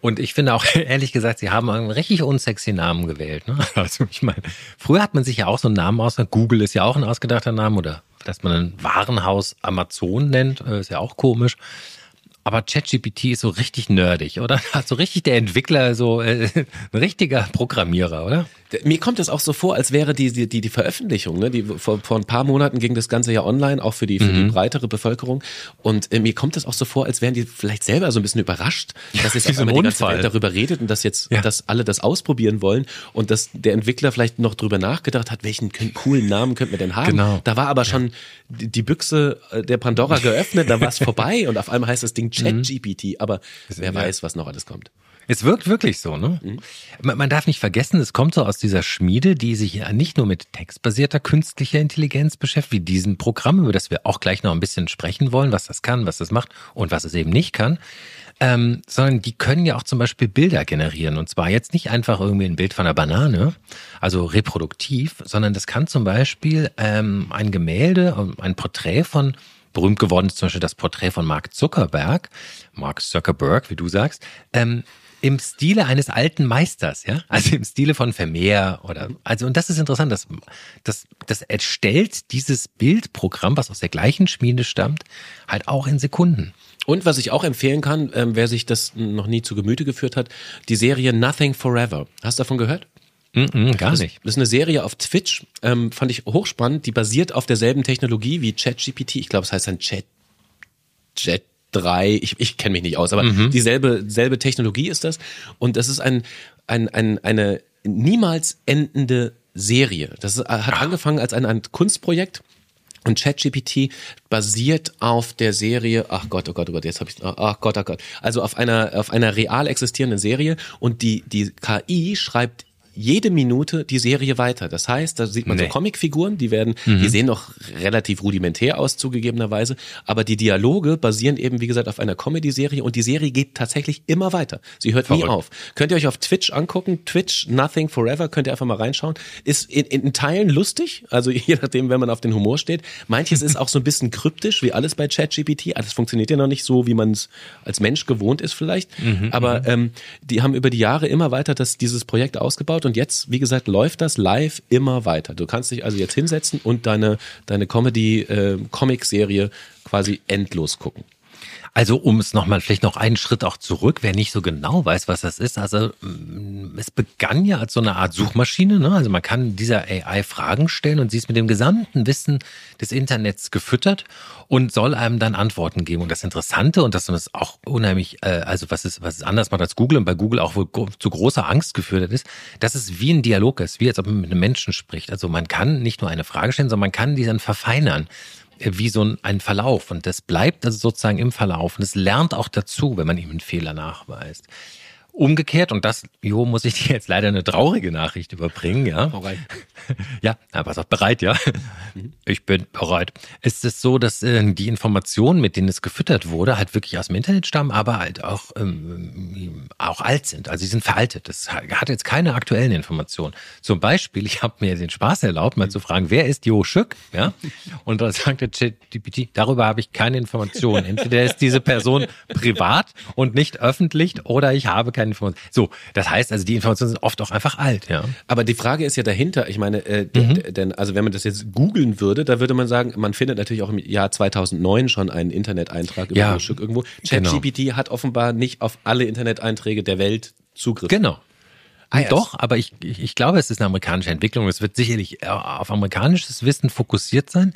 Und ich finde auch, ehrlich gesagt, sie haben einen richtig unsexy Namen gewählt. Ne? Also ich meine, früher hat man sich ja auch so einen Namen ausgedacht. Google ist ja auch ein ausgedachter Name oder dass man ein Warenhaus Amazon nennt, äh, ist ja auch komisch. Aber ChatGPT ist so richtig nerdig, oder? So richtig der Entwickler so äh, ein richtiger Programmierer, oder? Mir kommt es auch so vor, als wäre die, die, die, Veröffentlichung, ne? die, vor, vor ein paar Monaten ging das Ganze ja online, auch für die, für die breitere Bevölkerung. Und äh, mir kommt es auch so vor, als wären die vielleicht selber so ein bisschen überrascht, dass jetzt ein einmal die ganze. Welt darüber redet und dass jetzt, Ja. dass alle das ausprobieren wollen und dass der Entwickler vielleicht noch drüber nachgedacht hat, welchen coolen Namen könnten wir denn haben. Genau. Da war aber schon die, die Büchse äh, der Pandora geöffnet, da war es vorbei und auf einmal heißt das Ding ChatGPT, aber wer weiß, was noch alles kommt. Es wirkt wirklich so, ne? Man, man darf nicht vergessen, es kommt so aus dieser Schmiede, die sich ja nicht nur mit textbasierter künstlicher Intelligenz beschäftigt, wie diesem Programm, über das wir auch gleich noch ein bisschen sprechen wollen, was das kann, was das macht und was es eben nicht kann, ähm, sondern die können ja auch zum Beispiel Bilder generieren. Und zwar jetzt nicht einfach irgendwie ein Bild von einer Banane, also reproduktiv, sondern das kann zum Beispiel ähm, ein Gemälde, ein Porträt von berühmt geworden ist zum Beispiel das Porträt von Mark Zuckerberg, Mark Zuckerberg, wie du sagst, ähm, im Stile eines alten Meisters, ja, also im Stile von Vermeer oder, also und das ist interessant, das, das, das erstellt dieses Bildprogramm, was aus der gleichen Schmiede stammt, halt auch in Sekunden. Und was ich auch empfehlen kann, ähm, wer sich das noch nie zu Gemüte geführt hat, die Serie Nothing Forever. Hast du davon gehört? Mm, gar Das, nicht. das ist eine Serie auf Twitch, ähm, fand ich hochspannend. Die basiert auf derselben Technologie wie ChatGPT. Ich glaube, es heißt dann Chat, Chat 3. Ich, ich kenne mich nicht aus, aber dieselbe selbe Technologie ist das. Und das ist ein, ein, ein, eine niemals endende Serie. Das ist, hat angefangen als ein, ein Kunstprojekt. Und ChatGPT basiert auf der Serie, ach Gott, oh Gott, oh Gott, jetzt habe ich, ach Gott, oh Gott, also auf einer auf einer real existierenden Serie und die die KI schreibt jede Minute die Serie weiter. Das heißt, da sieht man so Nee. Comicfiguren, die werden, die sehen noch relativ rudimentär aus, zugegebenerweise, aber die Dialoge basieren eben, wie gesagt, auf einer Comedy-Serie und die Serie geht tatsächlich immer weiter. Sie hört nie Verrückt. auf. Könnt ihr euch auf Twitch angucken, Twitch Nothing Forever, könnt ihr einfach mal reinschauen. Ist in, in Teilen lustig, also je nachdem, wenn man auf den Humor steht. Manches ist auch so ein bisschen kryptisch, wie alles bei ChatGPT. Alles funktioniert ja noch nicht so, wie man es als Mensch gewohnt ist vielleicht. Aber ähm, die haben über die Jahre immer weiter das, dieses Projekt ausgebaut und jetzt, wie gesagt, läuft das live immer weiter. Du kannst dich also jetzt hinsetzen und deine, deine Comedy-Comic-Serie quasi endlos gucken. Also um es nochmal, vielleicht noch einen Schritt auch zurück, wer nicht so genau weiß, was das ist. Also mm, es begann ja als so eine Art Suchmaschine. Ne? Also man kann dieser AI Fragen stellen und sie ist mit dem gesamten Wissen des Internets gefüttert und soll einem dann Antworten geben. Und das Interessante und das ist auch unheimlich, äh, also was es, was es anders macht als Google und bei Google auch wohl zu großer Angst geführt hat, ist, dass es wie ein Dialog ist, wie als ob man mit einem Menschen spricht. Also man kann nicht nur eine Frage stellen, sondern man kann die dann verfeinern wie so ein, ein Verlauf. Und das bleibt also sozusagen im Verlauf. Und es lernt auch dazu, wenn man ihm einen Fehler nachweist. Umgekehrt, und das, Jo, muss ich dir jetzt leider eine traurige Nachricht überbringen, ja. Ja, na, pass auf, bereit, ja. Ich bin bereit. Ist es so, dass äh, die Informationen, mit denen es gefüttert wurde, halt wirklich aus dem Internet stammen, aber halt auch, ähm, auch alt sind. Also sie sind veraltet. Das hat jetzt keine aktuellen Informationen. Zum Beispiel, ich habe mir den Spaß erlaubt, mal zu fragen, wer ist Jo Schück? Ja. Und da sagte ChatGPT, darüber habe ich keine Informationen. Entweder ist diese Person privat und nicht öffentlich oder ich habe keine Informationen. So, das heißt also, die Informationen sind oft auch einfach alt, ja. Aber die Frage ist ja dahinter, ich meine, äh, d- denn also wenn man das jetzt googeln würde, da würde man sagen, man findet natürlich auch im Jahr 2009 schon einen Internet-Eintrag über Ja, ein Stück irgendwo. genau. ChatGPT hat offenbar nicht auf alle Internet-Einträge der Welt Zugriff. Genau. Ah, ja, Doch, aber ich, ich, ich glaube, es ist eine amerikanische Entwicklung. Es wird sicherlich äh, auf amerikanisches Wissen fokussiert sein.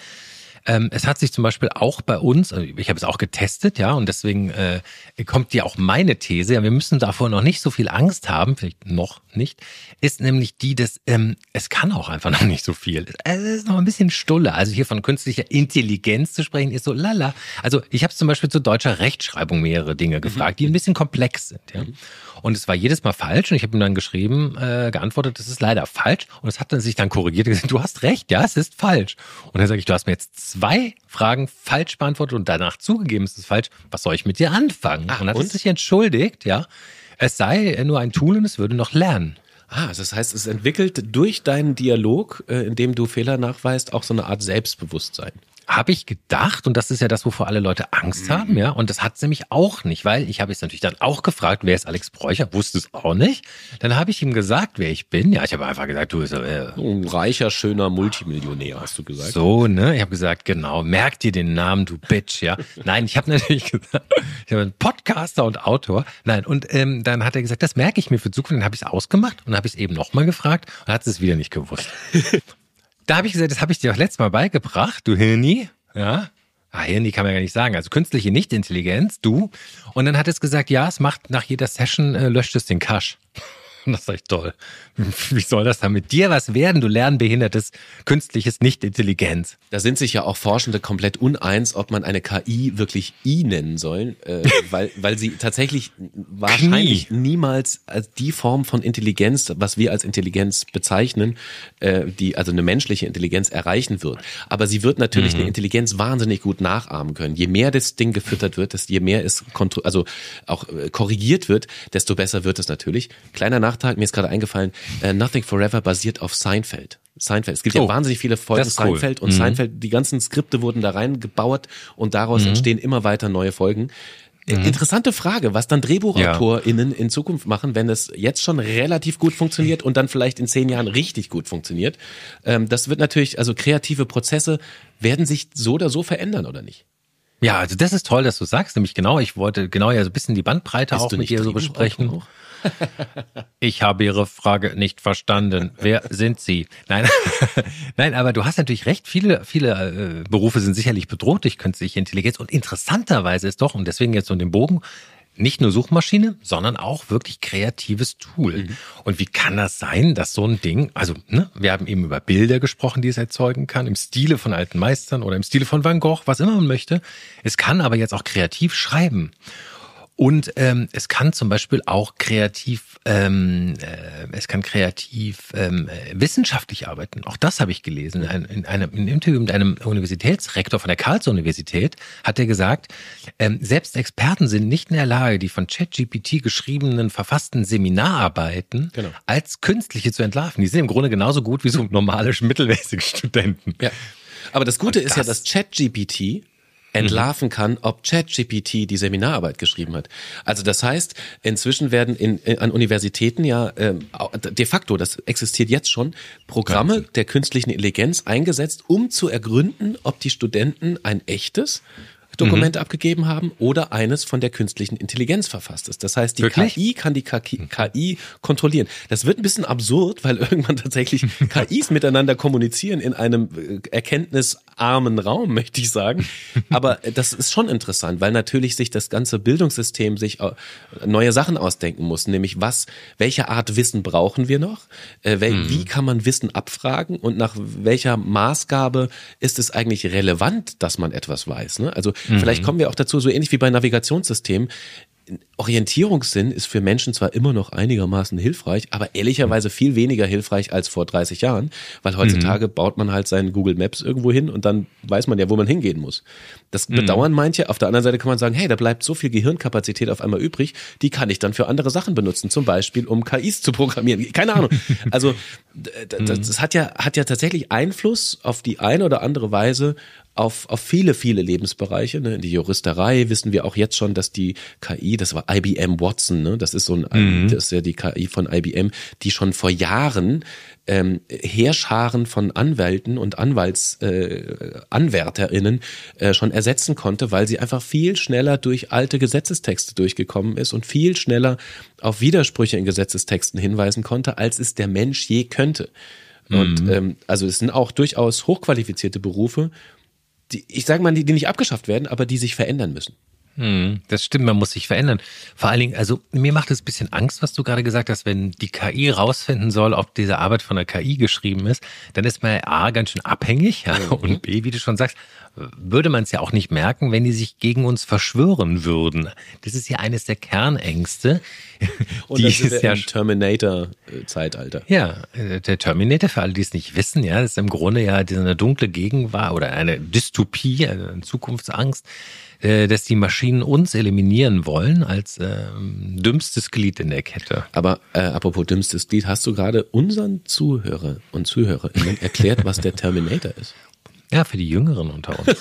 Ähm, es hat sich zum Beispiel auch bei uns, also ich habe es auch getestet, ja, und deswegen äh, kommt ja auch meine These, ja, wir müssen davor noch nicht so viel Angst haben, vielleicht noch nicht, ist nämlich die, dass ähm, es kann auch einfach noch nicht so viel. Es ist noch ein bisschen stulle. Also hier von künstlicher Intelligenz zu sprechen, ist so lala. Also ich habe zum Beispiel zu deutscher Rechtschreibung mehrere Dinge gefragt, die ein bisschen komplex sind, ja. Und es war jedes Mal falsch und ich habe ihm dann geschrieben, äh, geantwortet, das ist leider falsch. Und es hat dann sich dann korrigiert und gesagt, du hast recht, ja, es ist falsch. Und dann sage ich, du hast mir jetzt zwei Fragen falsch beantwortet und danach zugegeben, es ist falsch. Was soll ich mit dir anfangen? Ach, und hat und? es sich entschuldigt, ja. Es sei nur ein Tool und es würde noch lernen. Ah, das heißt, es entwickelt durch deinen Dialog, äh, in dem du Fehler nachweist, auch so eine Art Selbstbewusstsein. Habe ich gedacht, und das ist ja das, wovor alle Leute Angst Mhm. haben, ja, und das hat nämlich auch nicht, weil ich habe jetzt natürlich dann auch gefragt, wer ist Alex Bräucher, wusste es auch nicht. Dann habe ich ihm gesagt, wer ich bin. Ja, ich habe einfach gesagt, du bist äh, Ein reicher, schöner Multimillionär, hast du gesagt. so, ne? Ich habe gesagt, genau, merk dir den Namen, du Bitch, ja. Nein, ich habe natürlich gesagt, ich habe einen Podcaster und Autor. Nein, und ähm, dann hat er gesagt, das merke ich mir für Zukunft. Dann habe ich es ausgemacht und habe ich es eben nochmal gefragt und hat es wieder nicht gewusst. da habe ich gesagt, das habe ich dir auch letztes Mal beigebracht, du Hirni, ja. Ah, Hirni kann man ja nicht sagen. Also künstliche Nichtintelligenz, du. Und dann hat es gesagt, ja, es macht nach jeder Session, äh, löscht es den Cache. Und das sag ich toll. Wie soll das dann mit dir was werden, du lernbehindertes künstliches Nichtintelligenz? Da sind sich ja auch Forschende komplett uneins, ob man eine KI wirklich I nennen soll, äh, weil, weil sie tatsächlich wahrscheinlich niemals als die Form von Intelligenz, was wir als Intelligenz bezeichnen, äh, die also eine menschliche Intelligenz erreichen wird. Aber sie wird natürlich eine Intelligenz wahnsinnig gut nachahmen können. Je mehr das Ding gefüttert wird, desto je mehr es also auch äh, korrigiert wird, desto besser wird es natürlich. Kleiner Nachtrag, mir ist gerade eingefallen, äh, Nothing Forever basiert auf Seinfeld. Seinfeld. Es gibt ja Oh, wahnsinnig viele Folgen cool. Seinfeld und Seinfeld, die ganzen Skripte wurden da reingebaut und daraus entstehen immer weiter neue Folgen. Äh, Interessante Frage, was dann DrehbuchautorInnen in Zukunft machen, wenn es jetzt schon relativ gut funktioniert und dann vielleicht in zehn Jahren richtig gut funktioniert. Ähm, das wird natürlich, also kreative Prozesse werden sich so oder so verändern, oder nicht? Ja, also das ist toll, dass du sagst, nämlich genau, ich wollte genau ja so ein bisschen die Bandbreite auch mit dir so besprechen. Ich habe Ihre Frage nicht verstanden. Wer sind Sie? Nein, nein, aber du hast natürlich recht. Viele, viele äh, Berufe sind sicherlich bedroht durch künstliche Intelligenz. Und interessanterweise ist doch, und deswegen jetzt so den Bogen, nicht nur Suchmaschine, sondern auch wirklich kreatives Tool. Und wie kann das sein, dass so ein Ding, also ne, wir haben eben über Bilder gesprochen, die es erzeugen kann, im Stile von alten Meistern oder im Stile von Van Gogh, was immer man möchte. Es kann aber jetzt auch kreativ schreiben. Und ähm, es kann zum Beispiel auch kreativ, ähm, äh, es kann kreativ ähm, äh, wissenschaftlich arbeiten. Auch das habe ich gelesen. In, in einem, in Interview mit einem Universitätsrektor von der Karlsruhe-Universität hat er gesagt, ähm, selbst Experten sind nicht in der Lage, die von ChatGPT geschriebenen, verfassten Seminararbeiten Genau. als künstliche zu entlarven. Die sind im Grunde genauso gut wie so normale, mittelmäßige Studenten. Ja. Aber das Gute Und ist ja, das- dass ChatGPT entlarven kann, ob ChatGPT die Seminararbeit geschrieben hat. Also das heißt, inzwischen werden in, in, an Universitäten ja ähm, de facto, das existiert jetzt schon, Programme der künstlichen Intelligenz eingesetzt, um zu ergründen, ob die Studenten ein echtes Dokument abgegeben haben oder eines von der künstlichen Intelligenz verfasst ist. Das heißt, die Wirklich? KI kann die KI, KI kontrollieren. Das wird ein bisschen absurd, weil irgendwann tatsächlich KIs miteinander kommunizieren in einem äh, erkenntnisarmen Raum, möchte ich sagen. Aber das ist schon interessant, weil natürlich sich das ganze Bildungssystem sich äh, neue Sachen ausdenken muss, nämlich was, welche Art Wissen brauchen wir noch? Äh, wel, Wie kann man Wissen abfragen und nach welcher Maßgabe ist es eigentlich relevant, dass man etwas weiß? Ne? Also vielleicht kommen wir auch dazu, so ähnlich wie bei Navigationssystemen, Orientierungssinn ist für Menschen zwar immer noch einigermaßen hilfreich, aber ehrlicherweise viel weniger hilfreich als vor 30 Jahren, weil heutzutage baut man halt seinen Google Maps irgendwo hin und dann weiß man ja, wo man hingehen muss. Das bedauern manche. Auf der anderen Seite kann man sagen, hey, da bleibt so viel Gehirnkapazität auf einmal übrig, die kann ich dann für andere Sachen benutzen, zum Beispiel um KIs zu programmieren. Keine Ahnung. Also das, das hat ja hat ja tatsächlich Einfluss auf die eine oder andere Weise auf, auf viele, viele Lebensbereiche. Ne? In die Juristerei wissen wir auch jetzt schon, dass die KI, das war IBM Watson, ne? das ist so ein, das ist ja die KI von IBM, die schon vor Jahren ähm, Heerscharen von Anwälten und Anwalts, äh, AnwärterInnen äh, schon ersetzen konnte, weil sie einfach viel schneller durch alte Gesetzestexte durchgekommen ist und viel schneller auf Widersprüche in Gesetzestexten hinweisen konnte, als es der Mensch je könnte. Und ähm, also es sind auch durchaus hochqualifizierte Berufe, die, ich sage mal, die, die nicht abgeschafft werden, aber die sich verändern müssen. Hm, das stimmt, man muss sich verändern. Vor allen Dingen, also mir macht es ein bisschen Angst, was du gerade gesagt hast, wenn die KI rausfinden soll, ob diese Arbeit von der KI geschrieben ist, dann ist man ja A, ganz schön abhängig ja, mhm. und B, wie du schon sagst, würde man es ja auch nicht merken, wenn die sich gegen uns verschwören würden. Das ist ja eines der Kernängste. Und das ist ja Terminator-Zeitalter. Ja, äh, der Terminator, für alle, die es nicht wissen, ja, ist im Grunde ja eine dunkle Gegenwart oder eine Dystopie, eine Zukunftsangst, äh, dass die Maschinen uns eliminieren wollen als äh, dümmstes Glied in der Kette. Aber äh, apropos dümmstes Glied, hast du gerade unseren Zuhörer und Zuhörerinnen erklärt, was der Terminator ist? Ja, für die Jüngeren unter uns.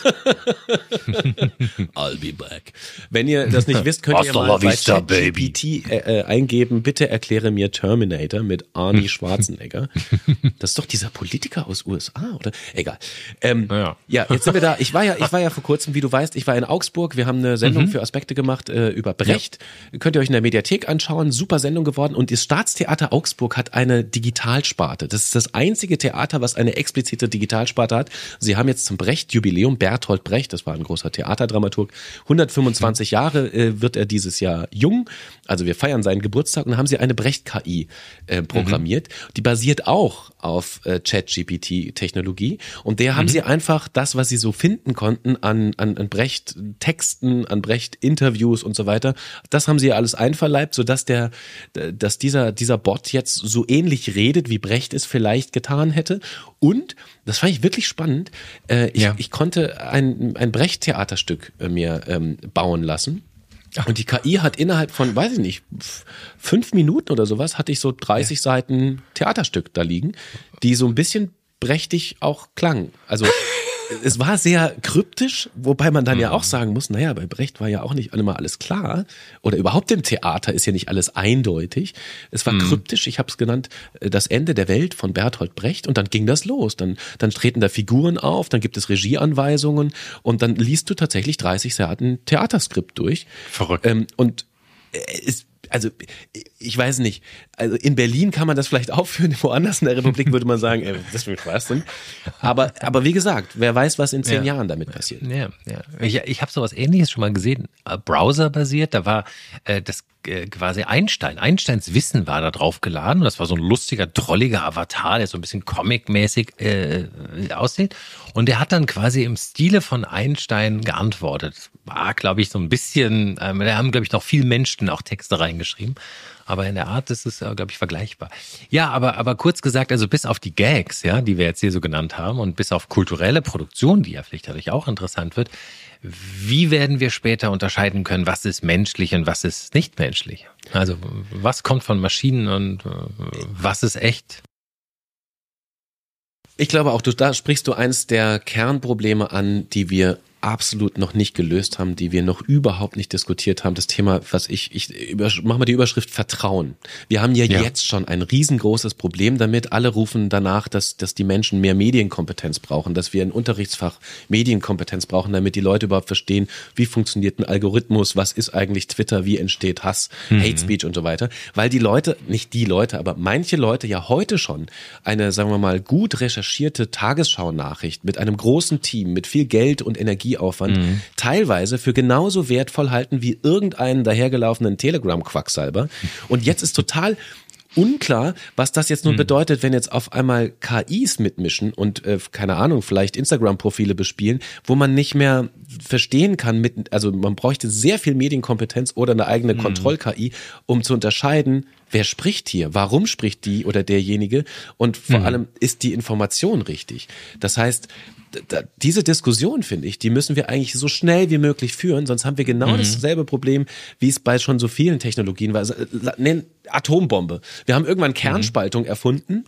I'll be back. Wenn ihr das nicht wisst, könnt ihr mal bei ChatGPT äh, äh, eingeben, bitte erkläre mir Terminator mit Arnie Schwarzenegger. Das ist doch dieser Politiker aus USA, oder? Egal. Ähm, ja. ja, jetzt sind wir da. Ich war ja, ich war ja vor kurzem, wie du weißt, ich war in Augsburg. Wir haben eine Sendung mhm. für Aspekte gemacht äh, über Brecht. Ja. Könnt ihr euch in der Mediathek anschauen. Super Sendung geworden. Und das Staatstheater Augsburg hat eine Digitalsparte. Das ist das einzige Theater, was eine explizite Digitalsparte hat. Sie haben jetzt zum Brecht-Jubiläum, Berthold Brecht, das war ein großer Theaterdramaturg, 125 Jahre äh, wird er dieses Jahr jung. Also wir feiern seinen Geburtstag und haben sie eine Brecht-KI äh, programmiert. Mhm. Die basiert auch auf äh, Chat-GPT-Technologie. Und der mhm. haben sie einfach das, was sie so finden konnten an, an, an Brecht-Texten, an Brecht-Interviews und so weiter, das haben sie alles einverleibt, sodass der, dass dieser, dieser Bot jetzt so ähnlich redet, wie Brecht es vielleicht getan hätte. Und, das fand ich wirklich spannend, äh, ich, ja. ich konnte ein, ein Brecht-Theaterstück äh, mir ähm, bauen lassen. Und die KI hat innerhalb von, weiß ich nicht, fünf Minuten oder sowas, hatte ich so 30 ja. Seiten Theaterstück da liegen, die so ein bisschen brechtig auch klangen. Also es war sehr kryptisch, wobei man dann mhm. ja auch sagen muss, naja, bei Brecht war ja auch nicht immer alles klar. Oder überhaupt im Theater ist ja nicht alles eindeutig. Es war mhm. kryptisch, ich habe es genannt, äh, das Ende der Welt von Bertolt Brecht und dann ging das los. Dann, dann treten da Figuren auf, dann gibt es Regieanweisungen und dann liest du tatsächlich 30 Seiten Theaterskript durch. Verrückt. Ähm, und äh, es also ich weiß nicht, also in Berlin kann man das vielleicht aufführen, woanders in der Republik würde man sagen, ey, das will Spaß sind. Aber, aber wie gesagt, wer weiß, was in zehn ja. Jahren damit passiert. Ja, ja. Ich, ich habe sowas ähnliches schon mal gesehen, äh, Browser-basiert, da war äh, das quasi Einstein. Einsteins Wissen war da drauf geladen. Das war so ein lustiger, drolliger Avatar, der so ein bisschen comic-mäßig äh, aussieht. Und der hat dann quasi im Stile von Einstein geantwortet. War, glaube ich, so ein bisschen, äh, da haben, glaube ich, noch viel Menschen auch Texte reingeschrieben. Aber in der Art ist es, äh, glaube ich, vergleichbar. Ja, aber, aber kurz gesagt, also bis auf die Gags, ja, die wir jetzt hier so genannt haben und bis auf kulturelle Produktion, die ja vielleicht dadurch auch interessant wird, wie werden wir später unterscheiden können, was ist menschlich und was ist nicht menschlich? Also was kommt von Maschinen und äh, was ist echt? Ich glaube auch, du, da sprichst du eins der Kernprobleme an, die wir absolut noch nicht gelöst haben, die wir noch überhaupt nicht diskutiert haben. Das Thema, was ich, ich mach mal die Überschrift Vertrauen. Wir haben ja, ja, jetzt schon ein riesengroßes Problem damit. Alle rufen danach, dass, dass die Menschen mehr Medienkompetenz brauchen, dass wir ein Unterrichtsfach Medienkompetenz brauchen, damit die Leute überhaupt verstehen, wie funktioniert ein Algorithmus, was ist eigentlich Twitter, wie entsteht Hass, mhm. Hate Speech und so weiter. Weil die Leute, nicht die Leute, aber manche Leute ja heute schon eine, sagen wir mal, gut recherchierte Tagesschau-Nachricht mit einem großen Team, mit viel Geld und Energie Energieaufwand mhm. teilweise für genauso wertvoll halten wie irgendeinen dahergelaufenen Telegram-Quacksalber. Und jetzt ist total unklar, was das jetzt nun mhm. bedeutet, wenn jetzt auf einmal KIs mitmischen und äh, keine Ahnung, vielleicht Instagram-Profile bespielen, wo man nicht mehr verstehen kann, mit, also man bräuchte sehr viel Medienkompetenz oder eine eigene mhm. Kontroll-KI, um zu unterscheiden, wer spricht hier, warum spricht die oder derjenige und vor mhm. allem ist die Information richtig. Das heißt, diese Diskussion, finde ich, die müssen wir eigentlich so schnell wie möglich führen, sonst haben wir genau mhm. dasselbe Problem, wie es bei schon so vielen Technologien war. Also, nennen Atombombe. Wir haben irgendwann Kernspaltung mhm. erfunden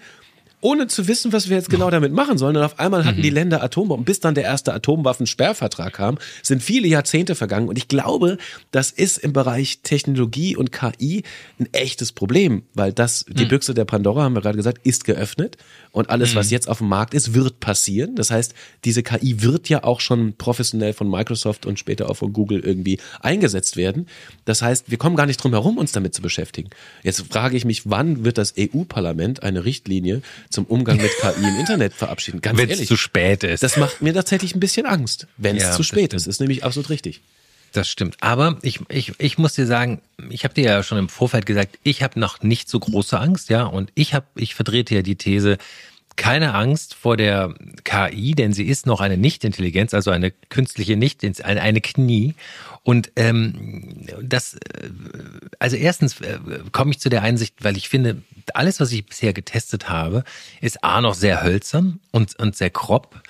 ohne zu wissen, was wir jetzt genau damit machen sollen. Und auf einmal hatten mhm. die Länder Atombomben. Bis dann der erste Atomwaffensperrvertrag kam, sind viele Jahrzehnte vergangen. Und ich glaube, das ist im Bereich Technologie und KI ein echtes Problem, weil das, die mhm. Büchse der Pandora, haben wir gerade gesagt, ist geöffnet. Und alles, mhm. was jetzt auf dem Markt ist, wird passieren. Das heißt, diese KI wird ja auch schon professionell von Microsoft und später auch von Google irgendwie eingesetzt werden. Das heißt, wir kommen gar nicht drum herum, uns damit zu beschäftigen. Jetzt frage ich mich, wann wird das EU-Parlament eine Richtlinie zum Umgang mit KI im Internet verabschieden. Ganz Wenn's ehrlich. zu spät ist. Das macht mir tatsächlich ein bisschen Angst, wenn es ja, zu spät ist. Ist nämlich absolut richtig. Das stimmt. Aber ich, ich, ich muss dir sagen, ich habe dir ja schon im Vorfeld gesagt, ich habe noch nicht so große Angst, ja. Und ich habe, ich vertrete ja die These, keine Angst vor der KI, denn sie ist noch eine Nicht-Intelligenz, also eine künstliche Nicht, eine, eine Knie. Und ähm, das, äh, also erstens äh, komme ich zu der Einsicht, weil ich finde, alles, was ich bisher getestet habe, ist A noch sehr hölzern und, und sehr grob.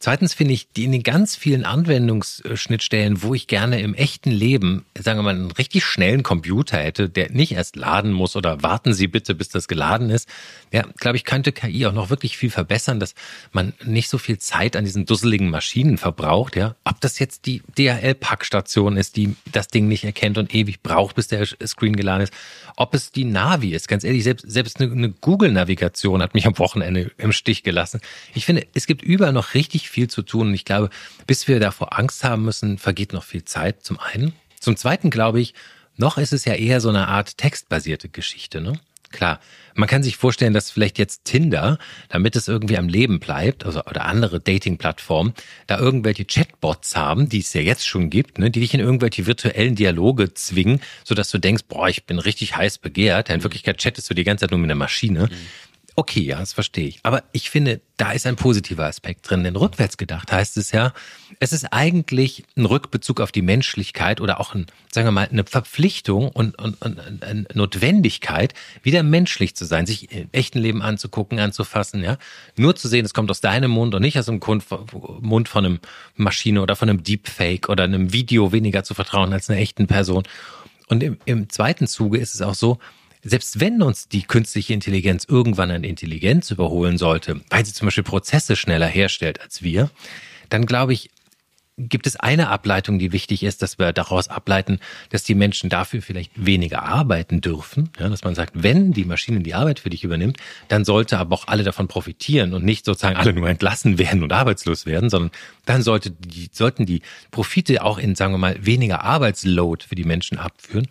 Zweitens finde ich, die in den ganz vielen Anwendungsschnittstellen, wo ich gerne im echten Leben, sagen wir mal, einen richtig schnellen Computer hätte, der nicht erst laden muss oder warten Sie bitte, bis das geladen ist. Ja, glaube ich, könnte KI auch noch wirklich viel verbessern, dass man nicht so viel Zeit an diesen dusseligen Maschinen verbraucht. Ja, ob das jetzt die DHL-Packstation ist, die das Ding nicht erkennt und ewig braucht, bis der Screen geladen ist. Ob es die Navi ist, ganz ehrlich, selbst, selbst eine, eine Google-Navigation hat mich am Wochenende im Stich gelassen. Ich finde, es gibt überall noch richtig viel zu tun. Und ich glaube, bis wir davor Angst haben müssen, vergeht noch viel Zeit zum einen. Zum zweiten glaube ich, noch ist es ja eher so eine Art textbasierte Geschichte. Ne? Klar, man kann sich vorstellen, dass vielleicht jetzt Tinder, damit es irgendwie am Leben bleibt, also oder andere Dating-Plattformen, da irgendwelche Chatbots haben, die es ja jetzt schon gibt, ne, die dich in irgendwelche virtuellen Dialoge zwingen, sodass du denkst, boah, ich bin richtig heiß begehrt. In Wirklichkeit chattest du die ganze Zeit nur mit einer Maschine. Mhm. Okay, ja, das verstehe ich. Aber ich finde, da ist ein positiver Aspekt drin. Denn rückwärts gedacht heißt es ja, es ist eigentlich ein Rückbezug auf die Menschlichkeit oder auch ein, sagen wir mal, eine Verpflichtung und, und, und eine Notwendigkeit, wieder menschlich zu sein, sich im echten Leben anzugucken, anzufassen, ja. Nur zu sehen, es kommt aus deinem Mund und nicht aus dem Mund von einem Maschine oder von einem Deepfake oder einem Video weniger zu vertrauen als einer echten Person. Und im, im zweiten Zuge ist es auch so, selbst wenn uns die künstliche Intelligenz irgendwann an Intelligenz überholen sollte, weil sie zum Beispiel Prozesse schneller herstellt als wir, dann glaube ich, gibt es eine Ableitung, die wichtig ist, dass wir daraus ableiten, dass die Menschen dafür vielleicht weniger arbeiten dürfen. Ja, dass man sagt, wenn die Maschine die Arbeit für dich übernimmt, dann sollte aber auch alle davon profitieren und nicht sozusagen alle nur entlassen werden und arbeitslos werden, sondern dann sollte die, sollten die Profite auch in, sagen wir mal, weniger Arbeitsload für die Menschen abführen.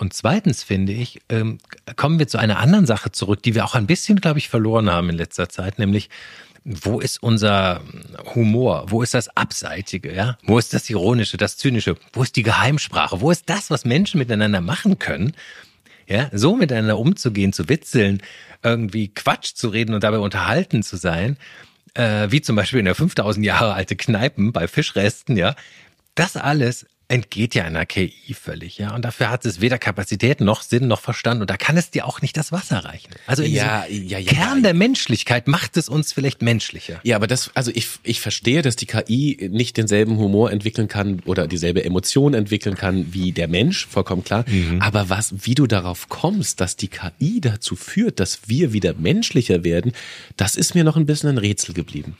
Und zweitens finde ich, ähm, kommen wir zu einer anderen Sache zurück, die wir auch ein bisschen, glaube ich, verloren haben in letzter Zeit, nämlich wo ist unser Humor? Wo ist das Abseitige? Ja? Wo ist das Ironische, das Zynische? Wo ist die Geheimsprache? Wo ist das, was Menschen miteinander machen können? Ja, so miteinander umzugehen, zu witzeln, irgendwie Quatsch zu reden und dabei unterhalten zu sein, äh, wie zum Beispiel in der 5000 Jahre alte Kneipen bei Fischresten, ja. Das alles entgeht ja einer KI völlig, ja. Und dafür hat es weder Kapazität noch Sinn noch Verstand und da kann es dir auch nicht das Wasser reichen. Also in ja, ja, ja, Kern der Menschlichkeit macht es uns vielleicht menschlicher. Ja, aber das, also ich, ich verstehe, dass die KI nicht denselben Humor entwickeln kann oder dieselbe Emotion entwickeln kann wie der Mensch, vollkommen klar. Mhm. Aber was, wie du darauf kommst, dass die KI dazu führt, dass wir wieder menschlicher werden, das ist mir noch ein bisschen ein Rätsel geblieben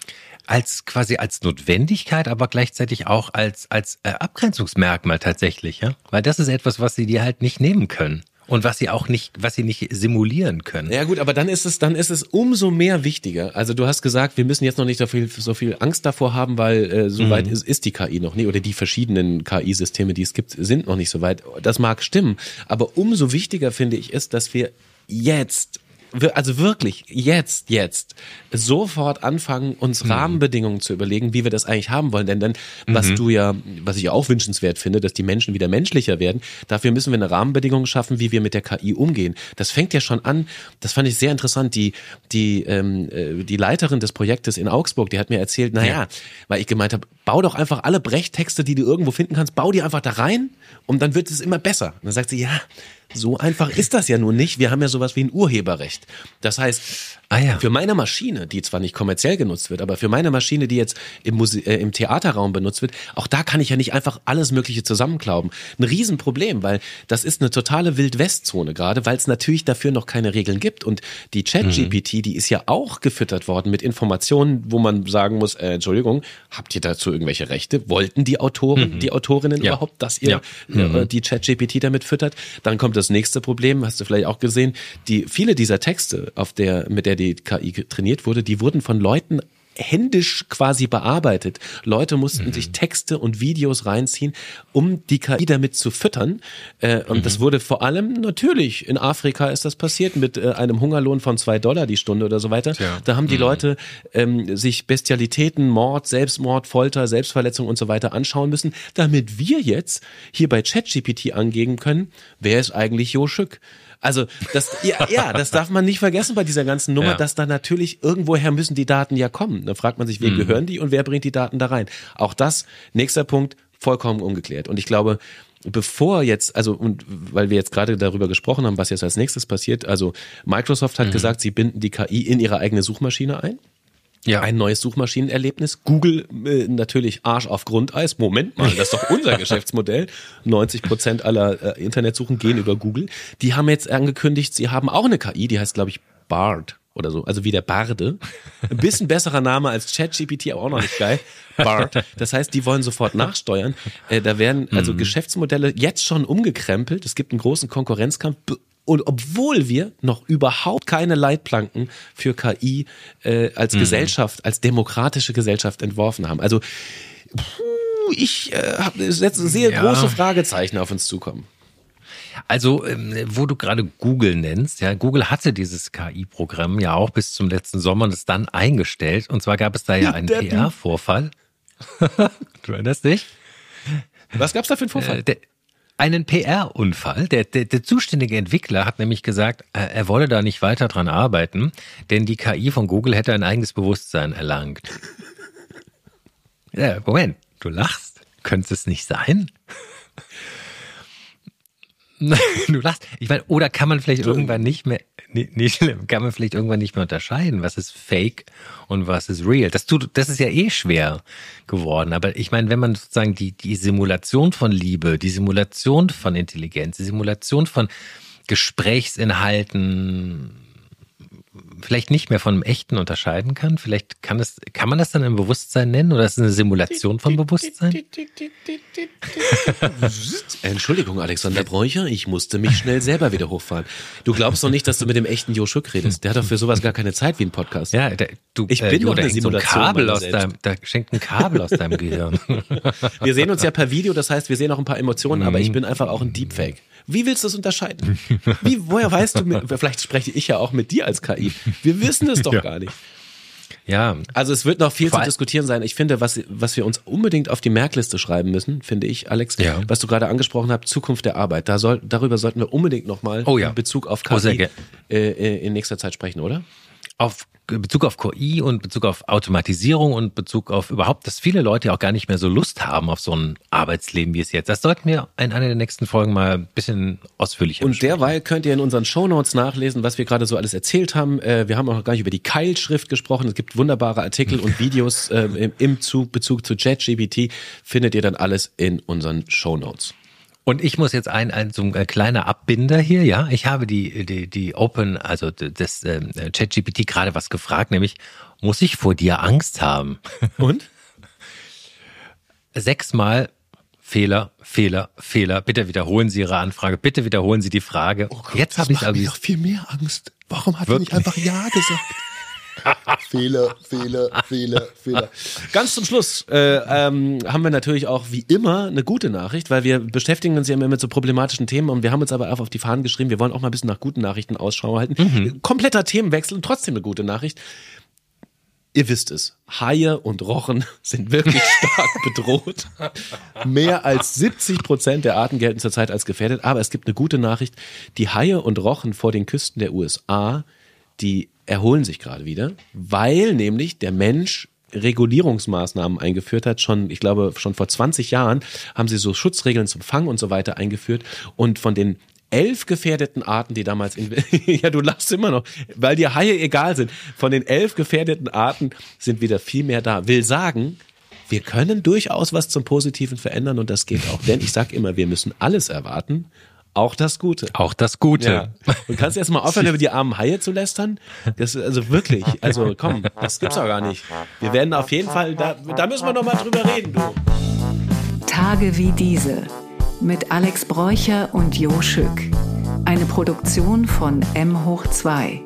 als quasi als Notwendigkeit, aber gleichzeitig auch als als äh, Abgrenzungsmerkmal tatsächlich, ja, weil das ist etwas, was sie dir halt nicht nehmen können und was sie auch nicht, was sie nicht simulieren können. Ja gut, aber dann ist es, dann ist es umso mehr wichtiger. Also du hast gesagt, wir müssen jetzt noch nicht so viel, so viel Angst davor haben, weil äh, so mhm. weit ist, ist die KI noch nie oder die verschiedenen KI-Systeme, die es gibt, sind noch nicht so weit. Das mag stimmen, aber umso wichtiger finde ich ist, dass wir jetzt also wirklich jetzt, jetzt sofort anfangen, uns mhm. Rahmenbedingungen zu überlegen, wie wir das eigentlich haben wollen. Denn dann, was mhm. du ja, was ich auch wünschenswert finde, dass die Menschen wieder menschlicher werden, dafür müssen wir eine Rahmenbedingung schaffen, wie wir mit der KI umgehen. Das fängt ja schon an, das fand ich sehr interessant, die, die, ähm, äh, die Leiterin des Projektes in Augsburg, die hat mir erzählt, naja, ja. weil ich gemeint habe, bau doch einfach alle Brechttexte, die du irgendwo finden kannst, bau die einfach da rein und dann wird es immer besser. Und dann sagt sie, ja, so einfach ist das ja nun nicht. Wir haben ja sowas wie ein Urheberrecht. Das heißt, Ah ja. Für meine Maschine, die zwar nicht kommerziell genutzt wird, aber für meine Maschine, die jetzt im, Muse äh, im Theaterraum benutzt wird, auch da kann ich ja nicht einfach alles Mögliche zusammenklauben. Ein Riesenproblem, weil das ist eine totale Wild-West-Zone gerade, weil es natürlich dafür noch keine Regeln gibt. Und die Chat-GPT, mhm. die ist ja auch gefüttert worden mit Informationen, wo man sagen muss, äh, Entschuldigung, habt ihr dazu irgendwelche Rechte? Wollten die Autoren, mhm. die Autorinnen ja. überhaupt, dass ihr ja. mhm. äh, die Chat-GPT damit füttert? Dann kommt das nächste Problem, hast du vielleicht auch gesehen, die viele dieser Texte, auf der, mit der die KI trainiert wurde, die wurden von Leuten händisch quasi bearbeitet. Leute mussten mhm. sich Texte und Videos reinziehen, um die KI damit zu füttern. Äh, und mhm. das wurde vor allem natürlich in Afrika ist das passiert mit äh, einem Hungerlohn von zwei Dollar die Stunde oder so weiter. Tja. Da haben die mhm. Leute ähm, sich Bestialitäten, Mord, Selbstmord, Folter, Selbstverletzung und so weiter anschauen müssen, damit wir jetzt hier bei ChatGPT angeben können, wer ist eigentlich Jo Schück? Also das, ja, ja, das darf man nicht vergessen bei dieser ganzen Nummer, ja. dass da natürlich irgendwoher müssen die Daten ja kommen. Da fragt man sich, wem mhm. gehören die und wer bringt die Daten da rein? Auch das, nächster Punkt, vollkommen ungeklärt. Und ich glaube, bevor jetzt, also und weil wir jetzt gerade darüber gesprochen haben, was jetzt als nächstes passiert, also Microsoft hat mhm. gesagt, sie binden die KI in ihre eigene Suchmaschine ein. Ja. Ein neues Suchmaschinenerlebnis. Google äh, natürlich Arsch auf Grundeis. Moment mal, das ist doch unser Geschäftsmodell. 90 Prozent aller äh, Internetsuchen gehen über Google. Die haben jetzt angekündigt, sie haben auch eine KI, die heißt, glaube ich, Bard oder so, also wie der Barde. Ein bisschen besserer Name als ChatGPT, aber auch noch nicht geil. Bard. Das heißt, die wollen sofort nachsteuern. Äh, da werden also mhm. Geschäftsmodelle jetzt schon umgekrempelt. Es gibt einen großen Konkurrenzkampf und obwohl wir noch überhaupt keine Leitplanken für KI äh, als mhm. Gesellschaft, als demokratische Gesellschaft entworfen haben. Also puh, ich äh, habe sehr ja. große Fragezeichen auf uns zukommen. Also, ähm, wo du gerade Google nennst, ja, Google hatte dieses KI-Programm ja auch bis zum letzten Sommer und ist dann eingestellt. Und zwar gab es da ja einen PR-Vorfall. du erinnerst dich? Was gab es da für einen Vorfall? Äh, der, einen PR-Unfall. Der, der, der zuständige Entwickler hat nämlich gesagt, äh, er wolle da nicht weiter dran arbeiten, denn die KI von Google hätte ein eigenes Bewusstsein erlangt. ja, Moment, du lachst. Könnte es nicht sein? du lachst. Ich meine, oder kann man vielleicht irgendwann nicht mehr, nicht schlimm, kann man vielleicht irgendwann nicht mehr unterscheiden, was ist Fake und was ist real. Das tut, das ist ja eh schwer geworden. Aber ich meine, wenn man sozusagen die, die Simulation von Liebe, die Simulation von Intelligenz, die Simulation von Gesprächsinhalten, vielleicht nicht mehr von einem echten unterscheiden kann. Vielleicht kann es, kann man das dann im Bewusstsein nennen oder ist es eine Simulation von Bewusstsein? Entschuldigung, Alexander Bräucher, ich musste mich schnell selber wieder hochfahren. Du glaubst doch nicht, dass du mit dem echten Jo Schuck redest. Der hat doch für sowas gar keine Zeit wie ein Podcast. Ja, der, du, ich bin äh, doch eine Simulation. So ein Kabel aus deinem, da schenkt ein Kabel aus deinem Gehirn. Wir sehen uns ja per Video, das heißt, wir sehen auch ein paar Emotionen, aber ich bin einfach auch ein Deepfake. Wie willst du das unterscheiden? Wie, woher weißt du, vielleicht spreche ich ja auch mit dir als KI. Wir wissen es doch ja. gar nicht. Ja. Also es wird noch viel Vor zu diskutieren sein. Ich finde, was, was wir uns unbedingt auf die Merkliste schreiben müssen, finde ich, Alex, ja. was du gerade angesprochen hast, Zukunft der Arbeit. Da soll, darüber sollten wir unbedingt nochmal oh ja. in Bezug auf KI oh, äh, in nächster Zeit sprechen, oder? Auf Bezug auf KI und Bezug auf Automatisierung und Bezug auf überhaupt, dass viele Leute auch gar nicht mehr so Lust haben auf so ein Arbeitsleben wie es jetzt. Das sollten wir in einer der nächsten Folgen mal ein bisschen ausführlicher Und besprechen. derweil könnt ihr in unseren Shownotes nachlesen, was wir gerade so alles erzählt haben. Äh, wir haben auch noch gar nicht über die Keilschrift gesprochen. Es gibt wunderbare Artikel und Videos äh, im Bezug zu ChatGPT. Findet ihr dann alles in unseren Shownotes. Und ich muss jetzt ein, ein so ein kleiner Abbinder hier, ja. Ich habe die, die, die Open, also das äh, ChatGPT gerade was gefragt, nämlich, muss ich vor dir Angst haben? Und? Sechsmal Fehler, Fehler, Fehler. Bitte wiederholen Sie Ihre Anfrage. Bitte wiederholen Sie die Frage. Oh Gott, jetzt habe ich aber viel mehr Angst. Warum hat er nicht einfach Ja gesagt? Fehler, Fehler, Fehler, Fehler. Ganz zum Schluss äh, ähm, haben wir natürlich auch wie immer eine gute Nachricht, weil wir beschäftigen uns ja immer mit so problematischen Themen und wir haben uns aber auch auf die Fahnen geschrieben, wir wollen auch mal ein bisschen nach guten Nachrichten Ausschau halten. Mhm. Kompletter Themenwechsel und trotzdem eine gute Nachricht. Ihr wisst es, Haie und Rochen sind wirklich stark bedroht. Mehr als 70 Prozent der Arten gelten zurzeit als gefährdet. Aber es gibt eine gute Nachricht. Die Haie und Rochen vor den Küsten der USA, die erholen sich gerade wieder, weil nämlich der Mensch Regulierungsmaßnahmen eingeführt hat. Schon, ich glaube, schon vor 20 Jahren haben sie so Schutzregeln zum Fang und so weiter eingeführt. Und von den elf gefährdeten Arten, die damals in, ja, du lachst immer noch, weil die Haie egal sind. Von den elf gefährdeten Arten sind wieder viel mehr da. Will sagen, wir können durchaus was zum Positiven verändern und das geht auch. Denn ich sag immer, wir müssen alles erwarten auch das Gute. Auch das Gute. Ja. Und kannst du erst mal aufhören, über die armen Haie zu lästern? Das ist also wirklich, also komm, das gibt's auch gar nicht. Wir werden auf jeden Fall, da, da müssen wir noch mal drüber reden, du. Tage wie diese mit Alex Bräucher und Jo Schück. Eine Produktion von M hoch 2.